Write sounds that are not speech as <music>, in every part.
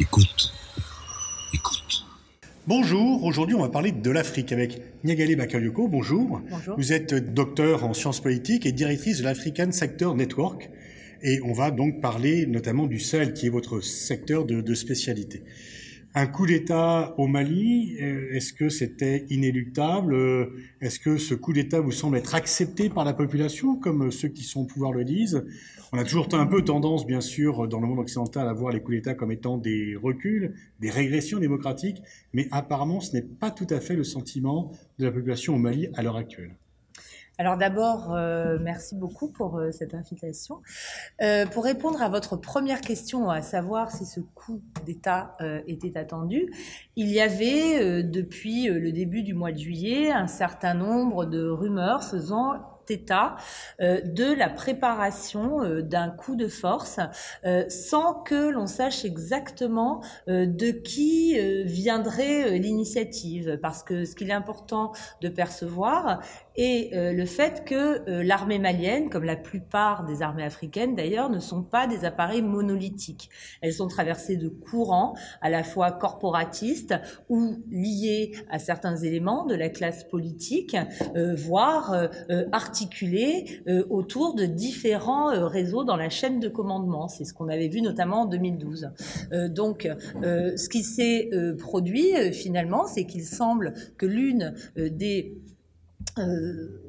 Écoute. Écoute. Bonjour, aujourd'hui on va parler de l'Afrique avec Niagale Bakayoko. Bonjour. Bonjour. Vous êtes docteur en sciences politiques et directrice de l'African Sector Network. Et on va donc parler notamment du Sahel, qui est votre secteur de, de spécialité. Un coup d'État au Mali, euh, est-ce que c'était inéluctable Euh, Est-ce que ce coup d'État vous semble être accepté par la population, comme ceux qui sont au pouvoir le disent? On a toujours un peu tendance, bien sûr, dans le monde occidental, à voir les coups d'État comme étant des reculs, des régressions démocratiques, mais apparemment ce n'est pas tout à fait le sentiment de la population au Mali à l'heure actuelle. Alors d'abord, euh, merci beaucoup pour euh, cette invitation. Euh, pour répondre à votre première question, à savoir si ce coup d'État était attendu, il y avait depuis le début du mois de juillet un certain nombre de rumeurs faisant état de la préparation d'un coup de force sans que l'on sache exactement de qui viendrait l'initiative. Parce que ce qu'il est important de percevoir est euh, le fait que euh, l'armée malienne, comme la plupart des armées africaines d'ailleurs, ne sont pas des appareils monolithiques. Elles sont traversées de courants à la fois corporatistes ou liés à certains éléments de la classe politique, euh, voire articulés autour de différents réseaux dans la chaîne de commandement. C'est ce qu'on avait vu notamment en 2012. Euh, donc, ce qui s'est produit finalement, c'est qu'il semble que l'une des euh,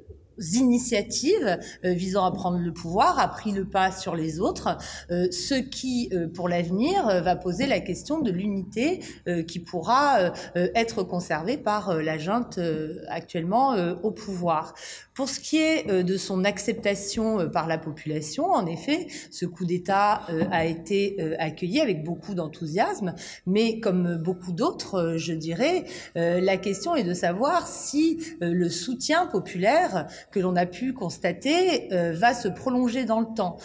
initiatives euh, visant à prendre le pouvoir a pris le pas sur les autres, euh, ce qui, pour l'avenir, va poser la question de l'unité qui pourra être conservée par la junte actuellement au pouvoir. Pour ce qui est euh, de son acceptation euh, par la population, en effet, ce coup d'État euh, a été accueilli avec beaucoup d'enthousiasme, mais comme beaucoup d'autres, je dirais, la question est de savoir si le soutien populaire que l'on a pu constater va se prolonger dans le temps,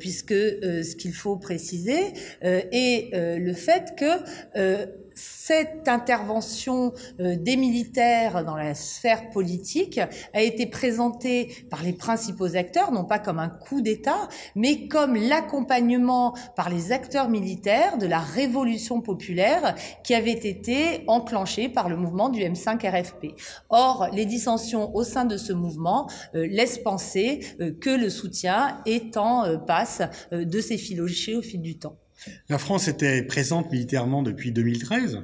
puisque ce qu'il faut préciser est le fait que cette intervention euh, des militaires dans la sphère politique a été présentée par les principaux acteurs, non pas comme un coup d'État, mais comme l'accompagnement par les acteurs militaires de la révolution populaire qui avait été enclenchée par le mouvement du M5 RFP. Or, les dissensions au sein de ce mouvement euh, laissent penser euh, que le soutien est en passe de s'effilocher au fil du temps. La France était présente militairement depuis 2013.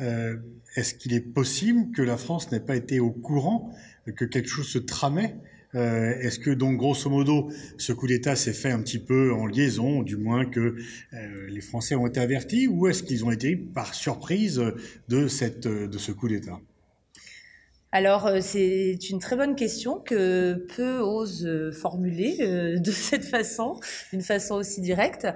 Euh, Est-ce qu'il est possible que la France n'ait pas été au courant que quelque chose se tramait? Euh, Est-ce que donc grosso modo ce coup d'État s'est fait un petit peu en liaison, du moins que euh, les Français ont été avertis, ou est-ce qu'ils ont été par surprise de cette de ce coup d'État? Alors, euh, c'est une très bonne question que peu osent euh, formuler euh, <laughs> de cette façon, d'une façon aussi directe.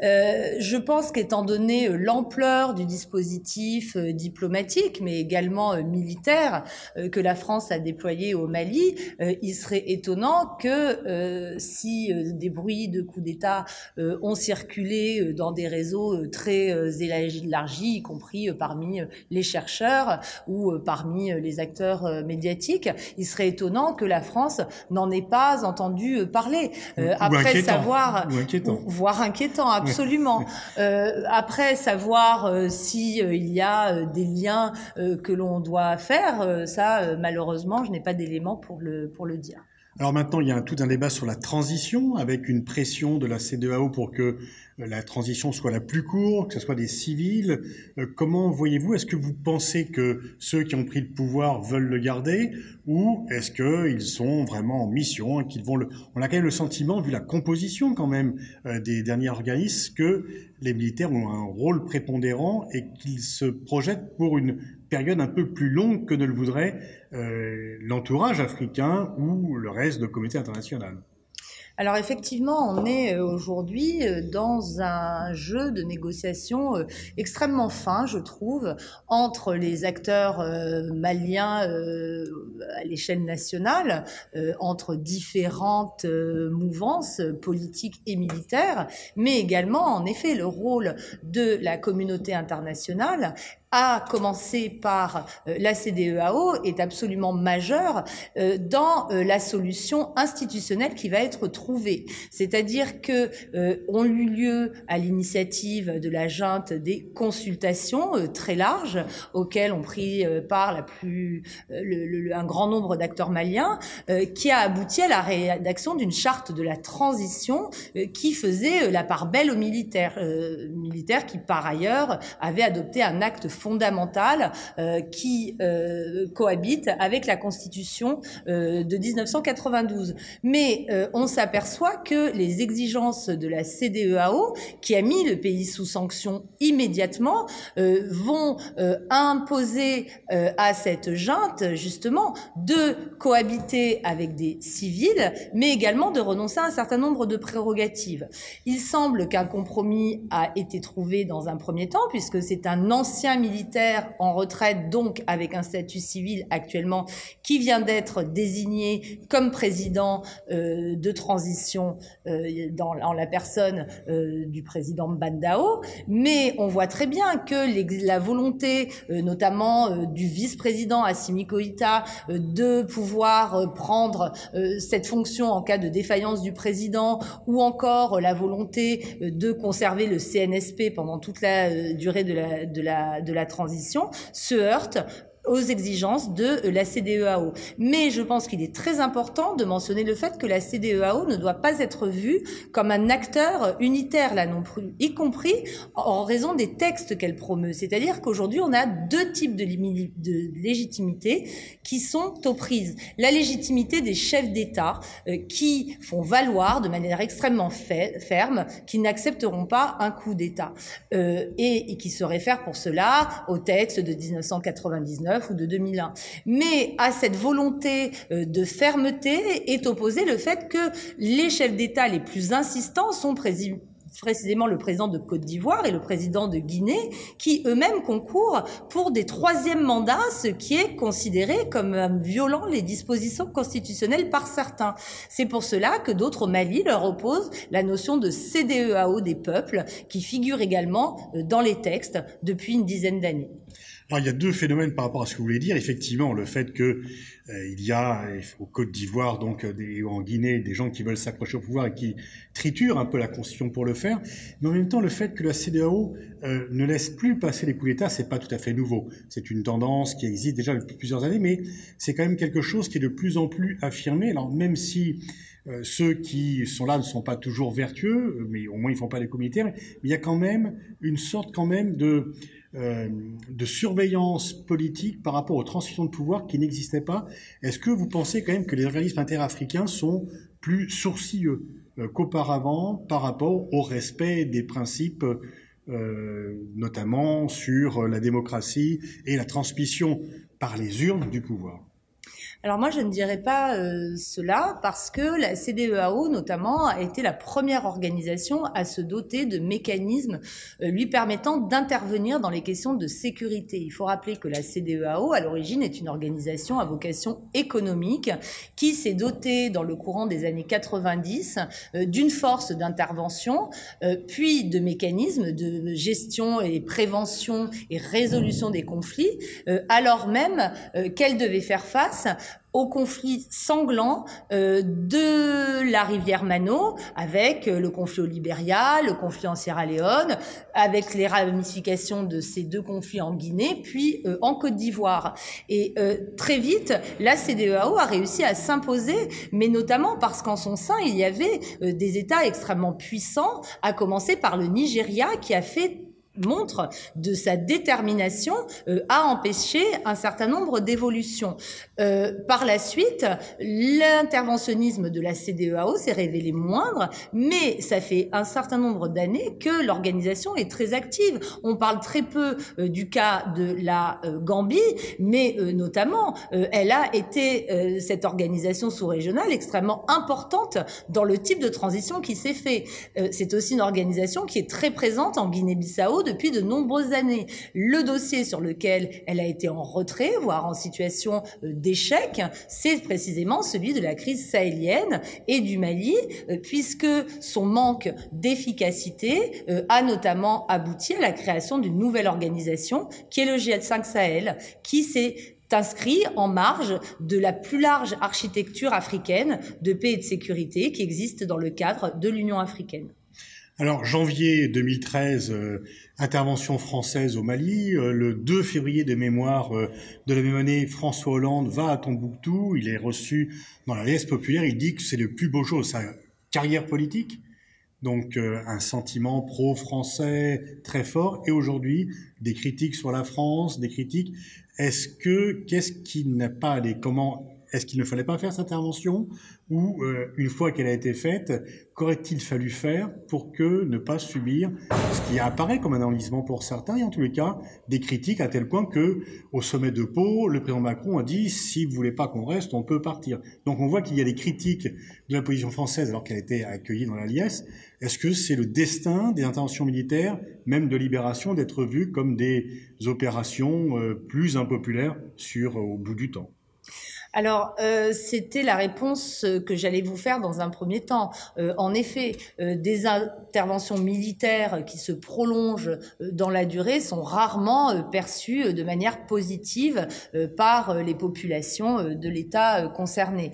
Je pense qu'étant donné l'ampleur du dispositif diplomatique, mais également militaire que la France a déployé au Mali, il serait étonnant que euh, si des bruits de coups d'État ont circulé dans des réseaux très élargis, y compris parmi les chercheurs ou parmi les acteurs euh, médiatiques, il serait étonnant que la France n'en ait pas entendu euh, parler. Euh, après inquiétant. savoir, Ou inquiétant. voire inquiétant, absolument. Euh, après savoir euh, si il y a des liens euh, que l'on doit faire, euh, ça euh, malheureusement, je n'ai pas d'éléments pour le pour le dire. Alors maintenant, il y a tout un débat sur la transition, avec une pression de la CEDEAO pour que euh, la transition soit la plus courte, que ce soit des civils. Euh, comment voyez-vous Est-ce que vous pensez que ceux qui ont pris le pouvoir veulent le garder, ou est-ce qu'ils sont vraiment en mission et qu'ils vont le On a quand même le sentiment, vu la composition quand même euh, des derniers organismes, que les militaires ont un rôle prépondérant et qu'ils se projettent pour une période un peu plus longue que ne le voudrait euh, l'entourage africain ou le reste de la communauté internationale. Alors effectivement, on est euh, aujourd'hui euh, dans un jeu de négociation extrêmement fin, je trouve, entre les acteurs maliens à l'échelle nationale, entre différentes mouvances politiques et militaires, mais également, en effet, le rôle de la communauté internationale à commencer par euh, la CDEAO, est absolument majeur euh, dans euh, la solution institutionnelle qui va être trouvée. C'est-à-dire que ont eu lieu à l'initiative de la junte des consultations très larges auxquelles ont pris part la plus, le, un grand nombre d'acteurs maliens, qui a abouti à la rédaction d'une charte de la transition qui faisait la part belle aux militaires, militaires qui par ailleurs avaient adopté un acte fondamentale euh, qui euh, cohabite avec la Constitution euh, de 1992. Mais on s'aperçoit que les exigences de la CDEAO, qui a mis le pays sous sanction immédiatement, vont imposer à cette junte justement de cohabiter avec des civils, mais également de renoncer à un certain nombre de prérogatives. Il semble qu'un compromis a été trouvé dans un premier temps, puisque c'est un ancien militaire en retraite, donc avec un statut civil actuellement, qui vient d'être désigné comme président euh, de transition euh, dans, la personne euh, du président Mbandao. Mais on voit très bien que la volonté, notamment du vice-président Assimi Koïta, de pouvoir prendre cette fonction en cas de défaillance du président, ou encore la volonté de conserver le CNSP pendant toute la durée de la, de la transition se heurte aux exigences de la CDEAO. Mais je pense qu'il est très important de mentionner le fait que la CDEAO ne doit pas être vue comme un acteur unitaire là non plus, y compris en raison des textes qu'elle promeut. C'est-à-dire qu'aujourd'hui, on a deux types de, légitimité qui sont aux prises. La légitimité des chefs d'État euh, qui font valoir de manière extrêmement ferme qu'ils n'accepteront pas un coup d'État euh, et, et qui se réfèrent pour cela au texte de 1999 ou de 2001. Mais à cette volonté euh, de fermeté est opposé le fait que les chefs d'État les plus insistants sont précisément le président de Côte d'Ivoire et le président de Guinée, qui eux-mêmes concourent pour des troisièmes mandats, ce qui est considéré comme euh, violant les dispositions constitutionnelles par certains. C'est pour cela que d'autres au Mali leur opposent la notion de CDEAO des peuples, qui figure également euh, dans les textes depuis une dizaine d'années. Alors, il y a deux phénomènes par rapport à ce que vous voulez dire. Effectivement, le fait que euh, il y a au Côte d'Ivoire, donc euh, des, en Guinée, des gens qui veulent s'accrocher au pouvoir et qui triturent un peu la constitution pour le faire. Mais en même temps, le fait que la CDAO euh, ne laisse plus passer les coups d'État, c'est pas tout à fait nouveau. C'est une tendance qui existe déjà depuis plusieurs années, mais c'est quand même quelque chose qui est de plus en plus affirmé. Alors même si ceux qui sont là ne sont pas toujours vertueux, mais au moins ils font pas des coups militaires, mais il y a quand même une sorte euh, de surveillance politique par rapport aux transitions de pouvoir qui n'existaient pas. Est-ce que vous pensez quand même que les organismes interafricains sont plus sourcilleux euh, qu'auparavant par rapport au respect des principes, euh, notamment sur la démocratie et la transmission par les urnes du pouvoir? Alors moi, je ne dirais pas euh, cela parce que la CDEAO, notamment, a été la première organisation à se doter de mécanismes euh, lui permettant d'intervenir dans les questions de sécurité. Il faut rappeler que la CDEAO, à l'origine, est une organisation à vocation économique qui s'est dotée, dans le courant des années 90, euh, d'une force d'intervention, puis de mécanismes de gestion et prévention et résolution des conflits, alors même qu'elle devait faire face au conflit sanglant euh, de la rivière Mano, avec euh, le conflit au Libéria, le conflit en Sierra Leone, avec les ramifications de ces deux conflits en Guinée, puis euh, en Côte d'Ivoire. Et très vite, la CDEAO a réussi à s'imposer, mais notamment parce qu'en son sein, il y avait des États extrêmement puissants, à commencer par le Nigeria, qui a fait montre de sa détermination euh, à empêcher un certain nombre d'évolutions. Euh, par la suite, l'interventionnisme de la CDEAO s'est révélé moindre, mais ça fait un certain nombre d'années que l'organisation est très active. On parle très peu euh, du cas de la Gambie, mais notamment, elle a été, cette organisation sous-régionale, extrêmement importante dans le type de transition qui s'est fait. C'est aussi une organisation qui est très présente en Guinée-Bissau depuis de nombreuses années. Le dossier sur lequel elle a été en retrait, voire en situation d'échec, c'est précisément celui de la crise sahélienne et du Mali, puisque son manque d'efficacité a notamment abouti à la création d'une nouvelle organisation qui est le GL5 Sahel, qui s'est inscrit en marge de la plus large architecture africaine de paix et de sécurité qui existe dans le cadre de l'Union africaine. Alors, janvier 2013, euh, intervention française au Mali. Euh, le 2 février de mémoire euh, de la même année, François Hollande va à Tombouctou. Il est reçu dans la liesse populaire. Il dit que c'est le plus beau jour de sa carrière politique. Donc, un sentiment pro-français très fort. Et aujourd'hui, des critiques sur la France, des critiques est-ce que qu'est-ce qui n'a pas allé Comment est-ce qu'il ne fallait pas faire cette intervention ou euh, une fois qu'elle a été faite, qu'aurait-il fallu faire pour que ne pas subir ce qui apparaît comme un enlisement pour certains et en tous les cas des critiques à tel point que au sommet de Pau, le président Macron a dit si vous voulez pas qu'on reste, on peut partir. Donc on voit qu'il y a des critiques de la position française alors qu'elle a été accueillie dans la liesse. Est-ce que c'est le destin des interventions militaires, même de libération, d'être vues comme des opérations euh, plus impopulaires au bout du temps? Alors, euh, c'était la réponse euh, que j'allais vous faire dans un premier temps. Euh, en effet, des interventions militaires qui se prolongent dans la durée sont rarement perçues de manière positive par les populations de l'État concerné.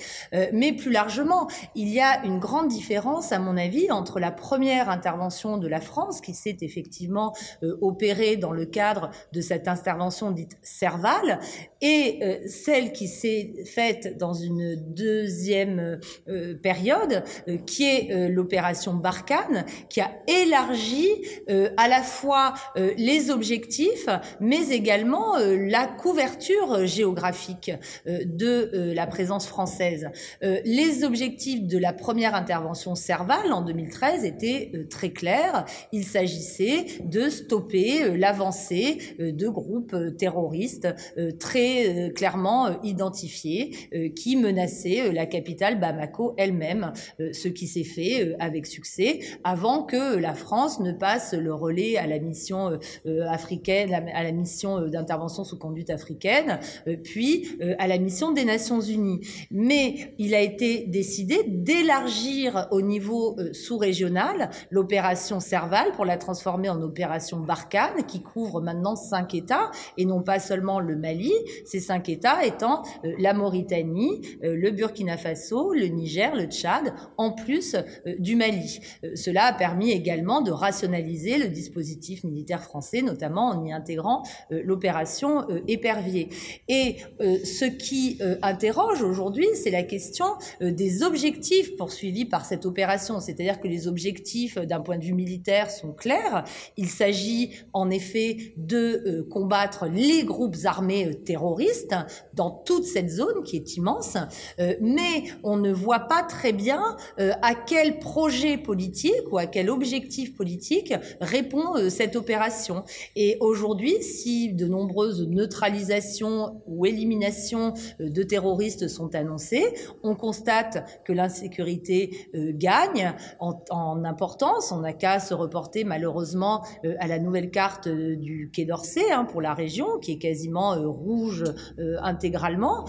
mais plus largement, il y a une grande différence, à mon avis, entre la première intervention de la France, qui s'est effectivement opérée dans le cadre de cette intervention dite Serval, et celle qui s'est faite dans une deuxième euh, période, euh, qui est euh, l'opération Barkhane, qui a élargi à la fois les objectifs, mais également la couverture géographique de la présence française. les objectifs de la première intervention Serval en 2013 étaient très clairs. Il s'agissait de stopper l'avancée de groupes terroristes très clairement identifiés euh, qui menaçait euh, la capitale Bamako elle-même, euh, ce qui s'est fait avec succès avant que la France ne passe le relais à la mission africaine, à la mission d'intervention sous conduite africaine, puis à la mission des Nations Unies. Mais il a été décidé d'élargir au niveau sous-régional l'opération Serval pour la transformer en opération Barkhane qui couvre maintenant cinq États et non pas seulement le Mali, ces cinq États étant la Mauritanie, euh, le Burkina Faso, le Niger, le Tchad, en plus euh, du Mali. Euh, cela a permis également de rationaliser le dispositif militaire français, notamment en y intégrant l'opération Épervier. Et ce qui interroge aujourd'hui, c'est la question des objectifs poursuivis par cette opération. C'est-à-dire que les objectifs d'un point de vue militaire sont clairs. Il s'agit en effet de combattre les groupes armés terroristes dans toute cette zone qui est immense, euh, mais on ne voit pas très bien euh, à quel projet politique ou à quel objectif politique répond euh, cette opération. Et aujourd'hui, si de nombreuses neutralisations ou éliminations de terroristes sont annoncées, on constate que l'insécurité gagne en, en, importance. On n'a qu'à se reporter malheureusement à la nouvelle carte du Quai d'Orsay hein, pour la région, qui est quasiment rouge intégralement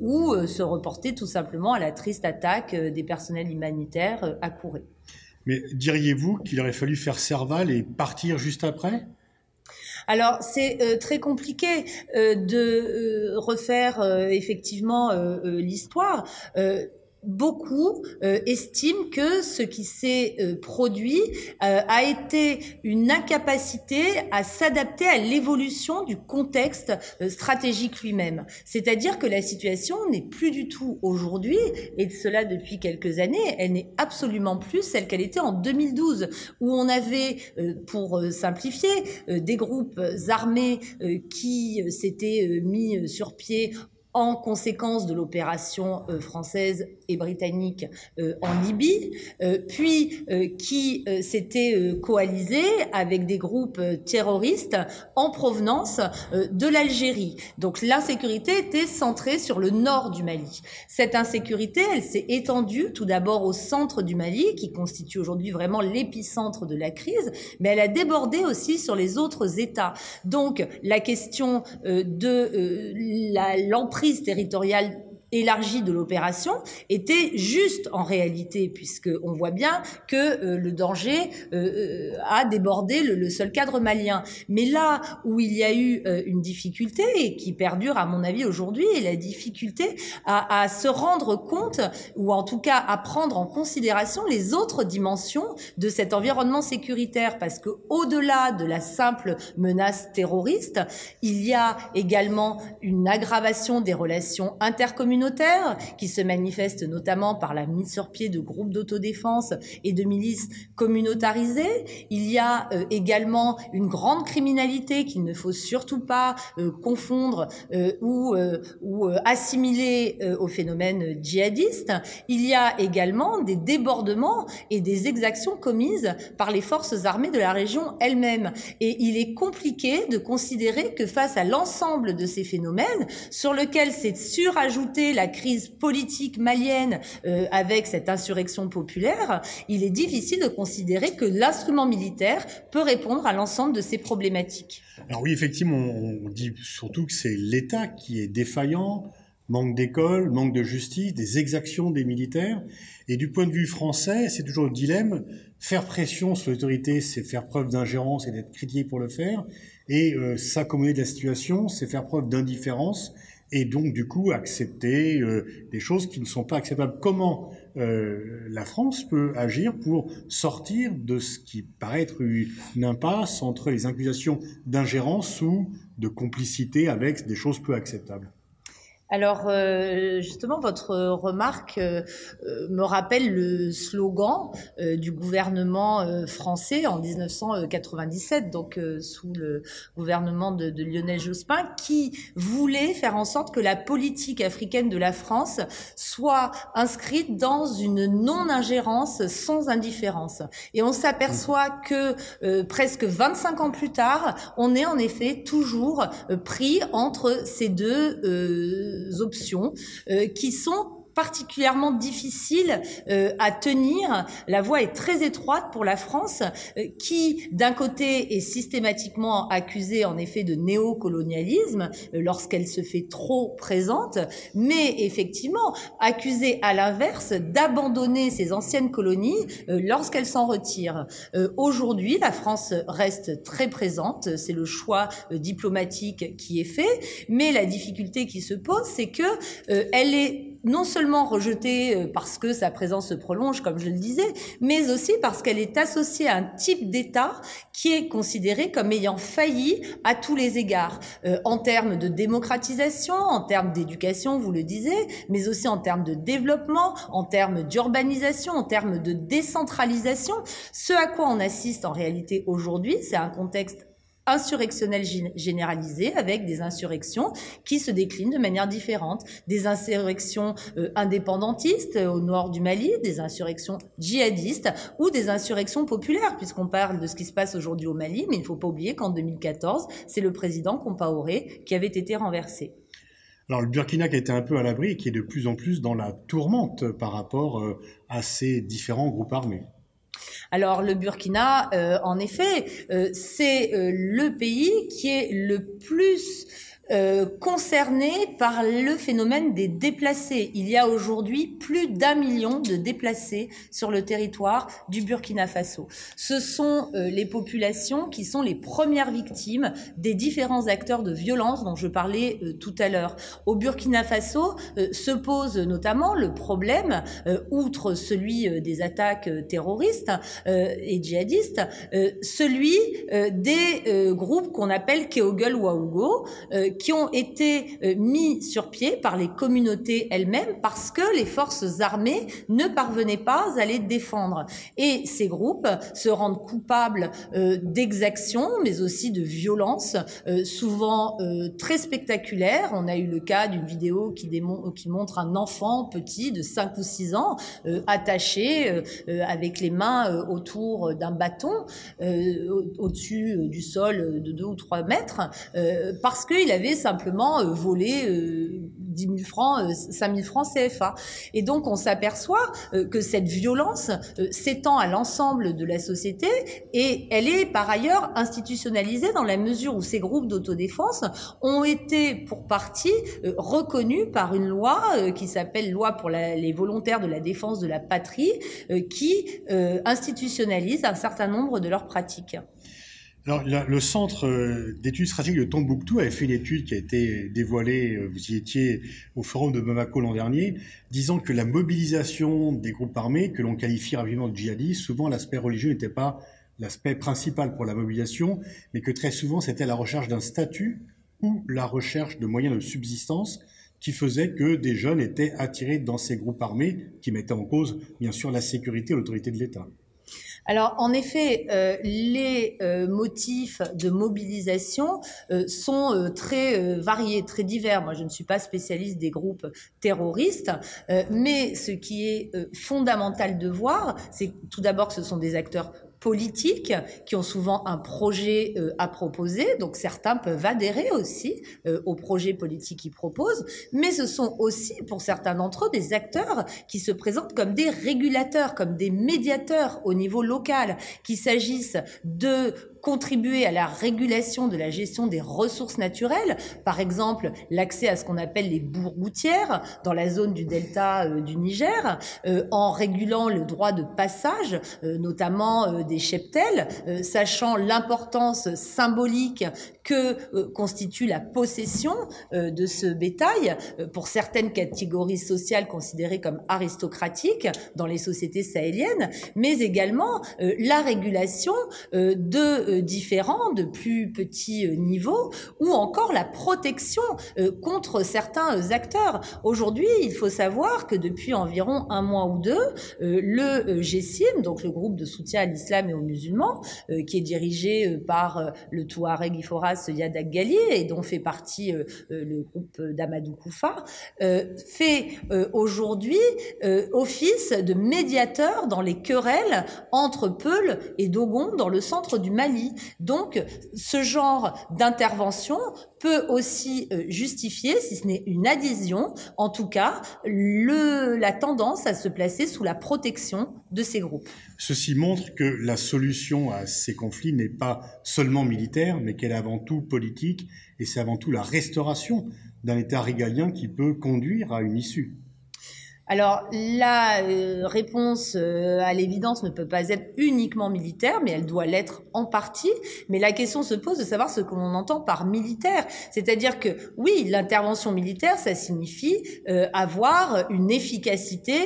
ou euh, se reporter tout simplement à la triste attaque euh, des personnels humanitaires euh, à Kouré. Mais diriez-vous qu'il aurait fallu faire Serval et partir juste après? Alors c'est très compliqué de refaire effectivement l'histoire beaucoup euh, estiment que ce qui s'est euh, produit euh, a été une incapacité à s'adapter à l'évolution du contexte stratégique lui-même. C'est-à-dire que la situation n'est plus du tout aujourd'hui, et cela depuis quelques années, elle n'est absolument plus celle qu'elle était en 2012, où on avait, pour simplifier, des groupes armés qui s'étaient mis sur pied en conséquence de l'opération euh, française et britannique euh, en Libye, euh, puis qui s'était coalisé avec des groupes terroristes en provenance de l'Algérie. Donc l'insécurité était centrée sur le nord du Mali. Cette insécurité, elle s'est étendue tout d'abord au centre du Mali, qui constitue aujourd'hui vraiment l'épicentre de la crise, mais elle a débordé aussi sur les autres États. Donc la question de l'emprise territoriale élargie de l'opération était juste en réalité, puisque on voit bien que euh, le danger euh, euh, a débordé le, seul cadre malien. Mais là où il y a eu une difficulté et qui perdure à mon avis aujourd'hui, est la difficulté à, à, se rendre compte, ou en tout cas à prendre en considération les autres dimensions de cet environnement sécuritaire, parce que au-delà de la simple menace terroriste, il y a également une aggravation des relations intercommunautaires qui se manifeste notamment par la mise sur pied de groupes d'autodéfense et de milices communautarisées. Il y a euh, également une grande criminalité qu'il ne faut surtout pas euh, confondre euh, ou, ou assimiler au phénomène djihadiste. Il y a également des débordements et des exactions commises par les forces armées de la région elle-même. Et il est compliqué de considérer que face à l'ensemble de ces phénomènes, sur lequel s'est surajouté la crise politique malienne euh, avec cette insurrection populaire, il est difficile de considérer que l'instrument militaire peut répondre à l'ensemble de ces problématiques. Alors oui, effectivement, on dit surtout que c'est l'État qui est défaillant, manque d'école, manque de justice, des exactions des militaires. Et du point de vue français, c'est toujours le dilemme. Faire pression sur l'autorité, c'est faire preuve d'ingérence et d'être critiqué pour le faire. Et euh, s'accommoder de la situation, c'est faire preuve d'indifférence et donc du coup accepter euh, des choses qui ne sont pas acceptables. Comment euh, la France peut agir pour sortir de ce qui paraît être une impasse entre les accusations d'ingérence ou de complicité avec des choses peu acceptables? Alors euh, justement, votre remarque euh, euh, me rappelle le slogan du gouvernement français en 1997, donc sous le gouvernement de, de, Lionel Jospin, qui voulait faire en sorte que la politique africaine de la France soit inscrite dans une non-ingérence sans indifférence. Et on s'aperçoit que presque 25 ans plus tard, on est en effet toujours pris entre ces deux options euh, qui sont particulièrement difficile euh, à tenir. La voie est très étroite pour la France, euh, qui d'un côté est systématiquement accusée en effet de néocolonialisme euh, lorsqu'elle se fait trop présente, mais effectivement accusée à l'inverse d'abandonner ses anciennes colonies lorsqu'elle s'en retire. Aujourd'hui, la France reste très présente, c'est le choix diplomatique qui est fait, mais la difficulté qui se pose, c'est que elle est non seulement rejetée euh, parce que sa présence se prolonge, comme je le disais, mais aussi parce qu'elle est associée à un type d'État qui est considéré comme ayant failli à tous les égards, euh, en termes de démocratisation, en termes d'éducation, vous le disiez, mais aussi en termes de développement, en termes d'urbanisation, en termes de décentralisation. Ce à quoi on assiste en réalité aujourd'hui, c'est un contexte insurrectionnelle généralisée avec des insurrections qui se déclinent de manière différente. Des insurrections euh, indépendantistes au nord du Mali, des insurrections djihadistes ou des insurrections populaires, puisqu'on parle de ce qui se passe aujourd'hui au Mali, mais il ne faut pas oublier qu'en 2014, c'est le président Compaoré qui avait été renversé. Alors le Burkina qui été un peu à l'abri et qui est de plus en plus dans la tourmente par rapport euh, à ces différents groupes armés. Alors le Burkina, euh, en effet, euh, c'est euh, le pays qui est le plus euh, concernés par le phénomène des déplacés. Il y a aujourd'hui plus d'un million de déplacés sur le territoire du Burkina Faso. Ce sont euh, les populations qui sont les premières victimes des différents acteurs de violence dont je parlais euh, tout à l'heure. Au Burkina Faso se pose notamment le problème, outre celui des attaques terroristes et djihadistes, celui des groupes qu'on appelle Keogel Ouaougo, qui ont été mis sur pied par les communautés elles-mêmes parce que les forces armées ne parvenaient pas à les défendre. Et ces groupes se rendent coupables d'exactions, mais aussi de violences, souvent très spectaculaires. On a eu le cas d'une vidéo qui, qui montre un enfant petit de 5 ou 6 ans attaché avec les mains autour d'un bâton au-dessus du sol de 2 ou 3 mètres parce qu'il avait simplement volé 10 000 francs, 5 000 francs CFA. Et donc on s'aperçoit que cette violence s'étend à l'ensemble de la société et elle est par ailleurs institutionnalisée dans la mesure où ces groupes d'autodéfense ont été pour partie reconnus par une loi qui s'appelle loi pour les volontaires de la défense de la patrie qui institutionnalise un certain nombre de leurs pratiques. Alors, le centre euh, d'études stratégiques de Tombouctou avait fait une étude qui a été dévoilée, euh, vous y étiez au forum de Bamako l'an dernier, disant que la mobilisation des groupes armés, que l'on qualifie rapidement de djihadistes, souvent l'aspect religieux n'était pas l'aspect principal pour la mobilisation, mais que très souvent c'était la recherche d'un statut ou la recherche de moyens de subsistance qui faisait que des jeunes étaient attirés dans ces groupes armés qui mettaient en cause, bien sûr, la sécurité et l'autorité de l'État. Alors, en effet, euh, les euh, motifs de mobilisation euh, sont très variés, très divers. Moi, je ne suis pas spécialiste des groupes terroristes, mais ce qui est fondamental de voir, c'est tout d'abord que ce sont des acteurs politiques qui ont souvent un projet euh, à proposer. Donc certains peuvent adhérer aussi euh, au projet politique qu'ils proposent, mais ce sont aussi pour certains d'entre eux des acteurs qui se présentent comme des régulateurs, comme des médiateurs au niveau local, qu'il s'agisse de contribuer à la régulation de la gestion des ressources naturelles, par exemple l'accès à ce qu'on appelle les bourgoutières dans la zone du delta euh, du Niger, euh, en régulant le droit de passage, euh, notamment des cheptels, sachant l'importance symbolique que constitue la possession de ce bétail pour certaines catégories sociales considérées comme aristocratiques dans les sociétés sahéliennes, mais également la régulation de différents, de plus petits euh, niveaux, ou encore la protection euh, contre certains euh, acteurs. Aujourd'hui, il faut savoir que depuis environ un mois ou deux, le GSIM, donc le groupe de soutien à l'islam et aux musulmans, qui est dirigé par le Touareg Iforas Yadak Gali et dont fait partie le groupe d'Amadou Koufa, fait aujourd'hui office de médiateur dans les querelles entre Peul et Dogon dans le centre du Mali. Donc, ce genre d'intervention peut aussi euh, justifier, si ce n'est une adhésion, en tout cas, la tendance à se placer sous la protection de ces groupes. Ceci montre que la solution à ces conflits n'est pas seulement militaire, mais qu'elle est avant tout politique, et c'est avant tout la restauration d'un État régalien qui peut conduire à une issue. Alors la euh, réponse euh, à l'évidence ne peut pas être uniquement militaire, mais elle doit l'être en partie. Mais la question se pose de savoir ce que l'on entend par militaire. C'est-à-dire que oui, l'intervention militaire, ça signifie euh, avoir une efficacité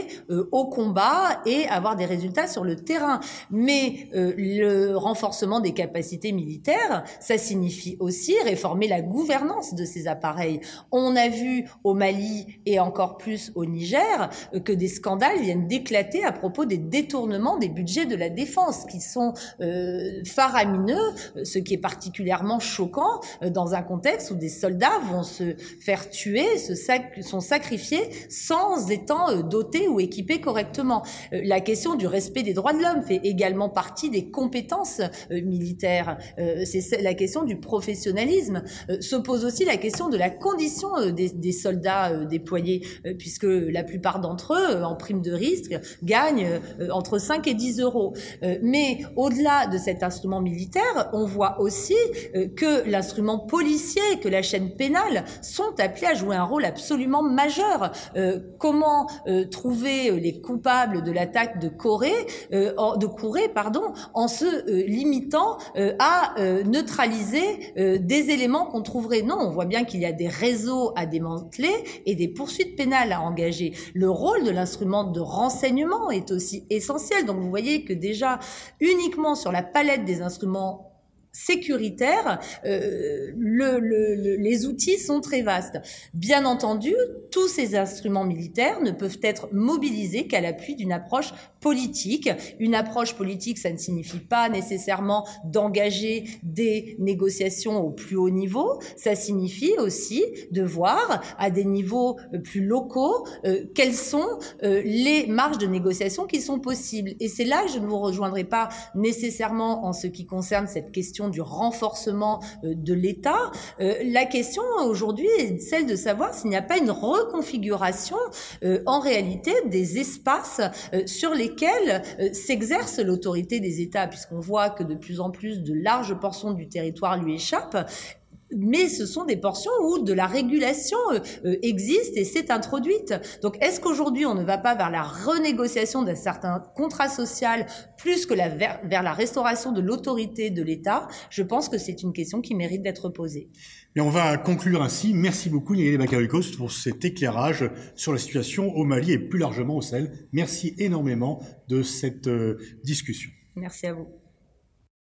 au combat et avoir des résultats sur le terrain. Mais le renforcement des capacités militaires, ça signifie aussi réformer la gouvernance de ces appareils. On a vu au Mali et encore plus au Niger euh, que des scandales viennent d'éclater à propos des détournements des budgets de la défense, qui sont euh, faramineux, euh, ce qui est particulièrement choquant dans un contexte où des soldats vont se faire tuer, se sont sacrifiés sans étant dotés ou équipés correctement. La question du respect des droits de l'homme fait également partie des compétences militaires. C'est la question du professionnalisme. Se pose aussi la question de la condition des, des soldats déployés, puisque la plupart d'entre eux, euh, en prime de risque, gagnent euh, entre 5 et 10 euros. Euh, mais au-delà de cet instrument militaire, on voit aussi que l'instrument policier, que la chaîne pénale sont appelés à jouer un rôle absolument majeur. comment trouver les coupables de l'attaque de Corée, de Corée, pardon, en se limitant à neutraliser des éléments qu'on trouverait? Non, on voit bien qu'il y a des réseaux à démanteler et des poursuites pénales à engager. Rôle de l'instrument de renseignement est aussi essentiel. Donc vous voyez que déjà, uniquement sur la palette des instruments sécuritaire, euh, le, le, les outils sont très vastes. Bien entendu, tous ces instruments militaires ne peuvent être mobilisés qu'à l'appui d'une approche politique. Une approche politique, ça ne signifie pas nécessairement d'engager des négociations au plus haut niveau, ça signifie aussi de voir à des niveaux euh, plus locaux euh, quelles sont euh, les marges de négociation qui sont possibles. Et c'est là que je ne vous rejoindrai pas nécessairement en ce qui concerne cette question du renforcement euh, de l'État. Euh, la question aujourd'hui est celle de savoir s'il n'y a pas une reconfiguration euh, en réalité des espaces sur lesquels s'exerce l'autorité des États, puisqu'on voit que de plus en plus de larges portions du territoire lui échappent mais ce sont des portions où de la régulation euh, euh, existe et s'est introduite. Donc est-ce qu'aujourd'hui on ne va pas vers la renégociation d'un certain contrat social plus que la, vers, la restauration de l'autorité de l'État? Je pense que c'est une question qui mérite d'être posée. Et on va conclure ainsi. Merci beaucoup Nigali Bakarikos pour cet éclairage sur la situation au Mali et plus largement au Sahel. Merci énormément de cette euh, discussion. Merci à vous.